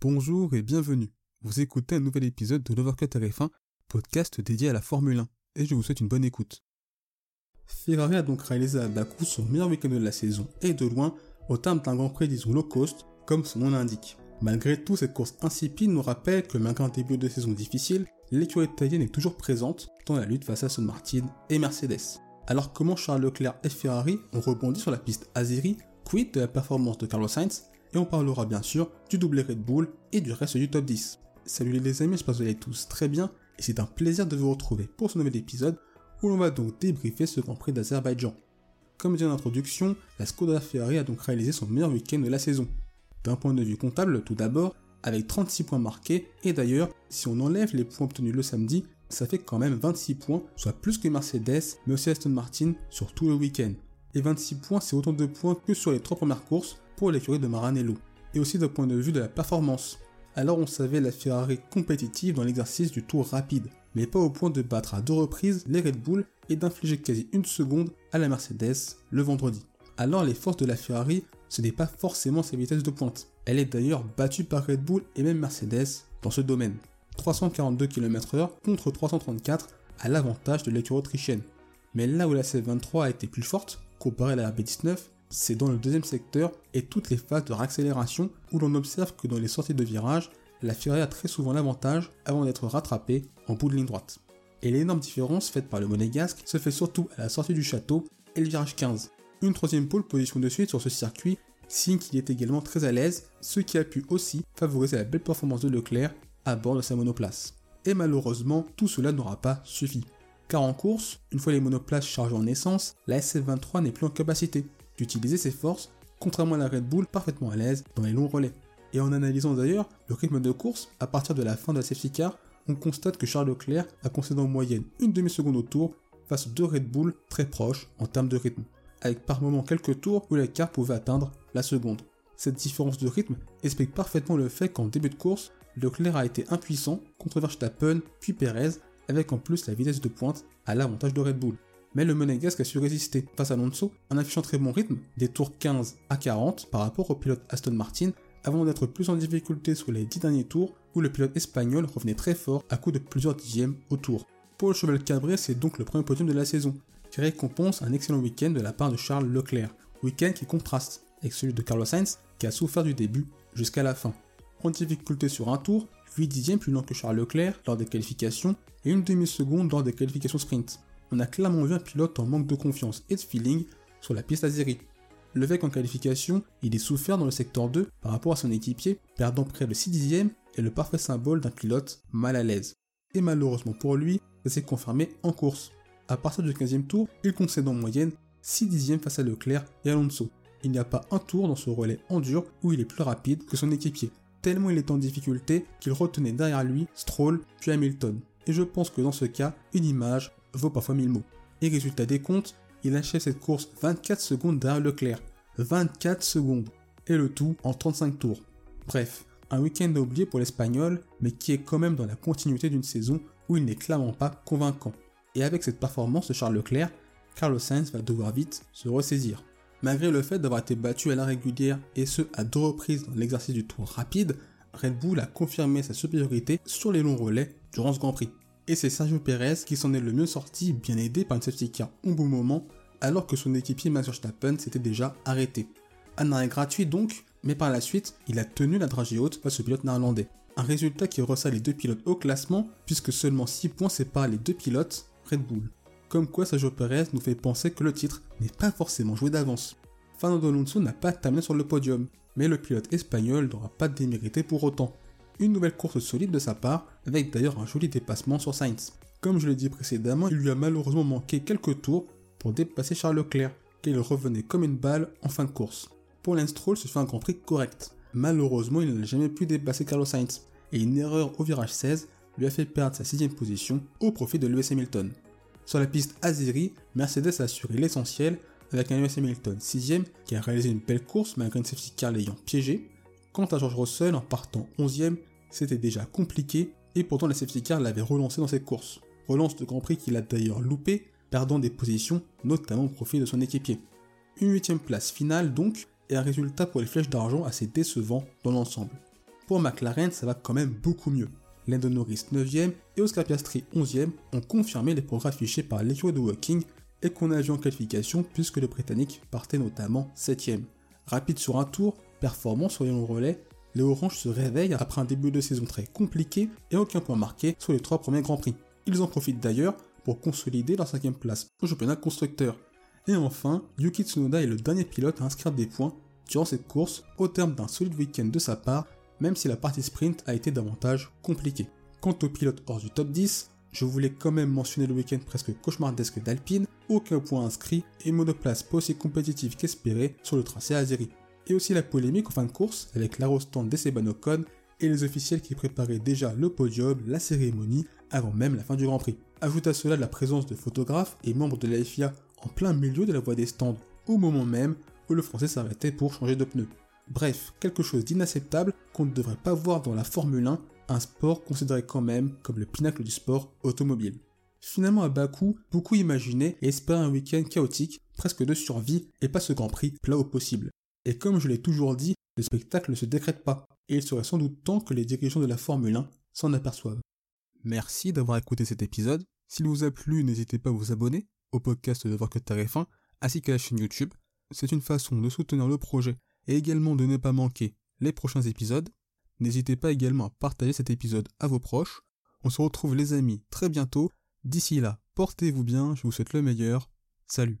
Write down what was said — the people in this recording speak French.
Bonjour et bienvenue. Vous écoutez un nouvel épisode de l'Overcut RF1, podcast dédié à la Formule 1, et je vous souhaite une bonne écoute. Ferrari a donc réalisé à Bakou son meilleur week-end de la saison, et de loin, au terme d'un grand prix disons low cost, comme son nom l'indique. Malgré tout, cette course insipide nous rappelle que malgré un début de saison difficile, l'écurie italienne est toujours présente dans la lutte face à Aston Martin et Mercedes. Alors comment Charles Leclerc et Ferrari ont rebondi sur la piste Azeri, quid de la performance de Carlos Sainz, et on parlera bien sûr du doublé Red Bull et du reste du top 10. Salut les amis, j'espère que vous allez tous très bien, et c'est un plaisir de vous retrouver pour ce nouvel épisode où l'on va donc débriefer ce Grand Prix d'Azerbaïdjan. Comme dit en introduction, la Skoda Ferrari a donc réalisé son meilleur week-end de la saison. D'un point de vue comptable, tout d'abord, avec 36 points marqués, et d'ailleurs, si on enlève les points obtenus le samedi, ça fait quand même 26 points, soit plus que Mercedes, mais aussi Aston Martin sur tout le week-end. Et 26 points, c'est autant de points que sur les trois premières courses pour l'écurie de Maranello. Et aussi d'un point de vue de la performance. Alors on savait la Ferrari compétitive dans l'exercice du tour rapide, mais pas au point de battre à deux reprises les Red Bull et d'infliger quasi une seconde à la Mercedes le vendredi. Alors les forces de la Ferrari, ce n'est pas forcément sa vitesse de pointe. Elle est d'ailleurs battue par Red Bull et même Mercedes dans ce domaine. 342 km/h contre 334 à l'avantage de l'écurie autrichienne. Mais là où la C23 a été plus forte, comparée à la RB19, c'est dans le deuxième secteur et toutes les phases de réaccélération où l'on observe que dans les sorties de virage, la Ferrari a très souvent l'avantage avant d'être rattrapée en bout de ligne droite. Et l'énorme différence faite par le monégasque se fait surtout à la sortie du château et le virage 15. Une troisième pole position de suite sur ce circuit, signe qu'il est également très à l'aise, ce qui a pu aussi favoriser la belle performance de Leclerc à bord de sa monoplace. Et malheureusement, tout cela n'aura pas suffi. Car en course, une fois les monoplaces chargées en essence, la SF23 n'est plus en capacité d'utiliser ses forces, contrairement à la Red Bull parfaitement à l'aise dans les longs relais. Et en analysant d'ailleurs le rythme de course, à partir de la fin de la safety car, on constate que Charles Leclerc a concédé en moyenne une demi-seconde au tour face aux deux Red Bull très proches en termes de rythme, avec par moments quelques tours où l'écart pouvait atteindre la seconde. Cette différence de rythme explique parfaitement le fait qu'en début de course, Leclerc a été impuissant contre Verstappen puis Perez, avec en plus la vitesse de pointe à l'avantage de Red Bull. Mais le monégasque a su résister face à Alonso en affichant très bon rythme, des tours 15 à 40 par rapport au pilote Aston Martin, avant d'être plus en difficulté sur les 10 derniers tours où le pilote espagnol revenait très fort à coup de plusieurs dixièmes au tour. Pour le cheval cabré, c'est donc le premier podium de la saison, qui récompense un excellent week-end de la part de Charles Leclerc, week-end qui contraste avec celui de Carlos Sainz qui a souffert du début jusqu'à la fin en difficulté sur un tour, 8 dixièmes plus lent que Charles Leclerc lors des qualifications et une demi-seconde lors des qualifications sprint. On a clairement vu un pilote en manque de confiance et de feeling sur la piste Azeri. Le VEC en qualification, il est souffert dans le secteur 2 par rapport à son équipier, perdant près de 6 dixièmes et le parfait symbole d'un pilote mal à l'aise. Et malheureusement pour lui, ça s'est confirmé en course. À partir du 15e tour, il concède en moyenne 6 dixièmes face à Leclerc et Alonso. Il n'y a pas un tour dans ce relais en dur où il est plus rapide que son équipier tellement il est en difficulté qu'il retenait derrière lui Stroll puis Hamilton. Et je pense que dans ce cas, une image vaut parfois mille mots. Et résultat des comptes, il achève cette course 24 secondes derrière Leclerc. 24 secondes. Et le tout en 35 tours. Bref, un week-end oublié pour l'Espagnol, mais qui est quand même dans la continuité d'une saison où il n'est clairement pas convaincant. Et avec cette performance de Charles Leclerc, Carlos Sainz va devoir vite se ressaisir. Malgré le fait d'avoir été battu à la régulière et ce à deux reprises dans l'exercice du tour rapide, Red Bull a confirmé sa supériorité sur les longs relais durant ce Grand Prix. Et c'est Sergio Perez qui s'en est le mieux sorti, bien aidé par une safety car au bon moment, alors que son équipier Max Verstappen s'était déjà arrêté. Un arrêt gratuit donc, mais par la suite, il a tenu la dragée haute face au pilote néerlandais. Un résultat qui ressort les deux pilotes au classement, puisque seulement 6 points séparent les deux pilotes Red Bull. Comme quoi Sergio Perez nous fait penser que le titre n'est pas forcément joué d'avance. Fernando Alonso n'a pas terminé sur le podium, mais le pilote espagnol n'aura pas démérité pour autant. Une nouvelle course solide de sa part, avec d'ailleurs un joli dépassement sur Sainz. Comme je l'ai dit précédemment, il lui a malheureusement manqué quelques tours pour dépasser Charles Leclerc, car il revenait comme une balle en fin de course. Pour Stroll se fait un Grand Prix correct. Malheureusement, il n'a jamais pu dépasser Carlos Sainz, et une erreur au virage 16 lui a fait perdre sa sixième position au profit de Lewis Hamilton. Sur la piste Azeri, Mercedes a assuré l'essentiel avec un Lewis Hamilton 6ème qui a réalisé une belle course malgré une safety car l'ayant piégé. Quant à George Russell en partant 11ème, c'était déjà compliqué et pourtant la safety car l'avait relancé dans cette course. Relance de Grand Prix qu'il a d'ailleurs loupé, perdant des positions, notamment au profit de son équipier. Une huitième place finale donc, et un résultat pour les flèches d'argent assez décevant dans l'ensemble. Pour McLaren, ça va quand même beaucoup mieux. Lando Norris 9ème et Oscar Piastri 11ème ont confirmé les progrès affichés par l'équipe de Walking et qu'on a vu en qualification puisque le Britannique partait notamment 7ème. Rapide sur un tour, performant sur les longs relais, les Oranges se réveillent après un début de saison très compliqué et aucun point marqué sur les trois premiers Grands Prix. Ils en profitent d'ailleurs pour consolider leur cinquième place au championnat constructeur. Et enfin, Yuki Tsunoda est le dernier pilote à inscrire des points durant cette course au terme d'un solide week-end de sa part, même si la partie sprint a été davantage compliquée. Quant aux pilotes hors du top 10, je voulais quand même mentionner le week-end presque cauchemardesque d'Alpine, aucun point inscrit et monoplace pas aussi compétitive qu'espéré sur le tracé Azeri. Et aussi la polémique en fin de course avec l'arrostant d'Esteban Ocon et les officiels qui préparaient déjà le podium, la cérémonie, avant même la fin du Grand Prix. Ajoute à cela la présence de photographes et membres de la FIA en plein milieu de la voie des stands, au moment même où le français s'arrêtait pour changer de pneu. Bref, quelque chose d'inacceptable qu'on ne devrait pas voir dans la Formule 1, un sport considéré quand même comme le pinacle du sport automobile. Finalement à Bakou, beaucoup imaginaient et espéraient un week-end chaotique, presque de survie, et pas ce Grand Prix plat au possible. Et comme je l'ai toujours dit, le spectacle ne se décrète pas, et il serait sans doute temps que les dirigeants de la Formule 1 s'en aperçoivent. Merci d'avoir écouté cet épisode. S'il vous a plu, n'hésitez pas à vous abonner au podcast de Voir que TF1 ainsi qu'à la chaîne YouTube. C'est une façon de soutenir le projet et également de ne pas manquer les prochains épisodes. N'hésitez pas également à partager cet épisode à vos proches. On se retrouve les amis très bientôt. D'ici là, portez-vous bien, je vous souhaite le meilleur. Salut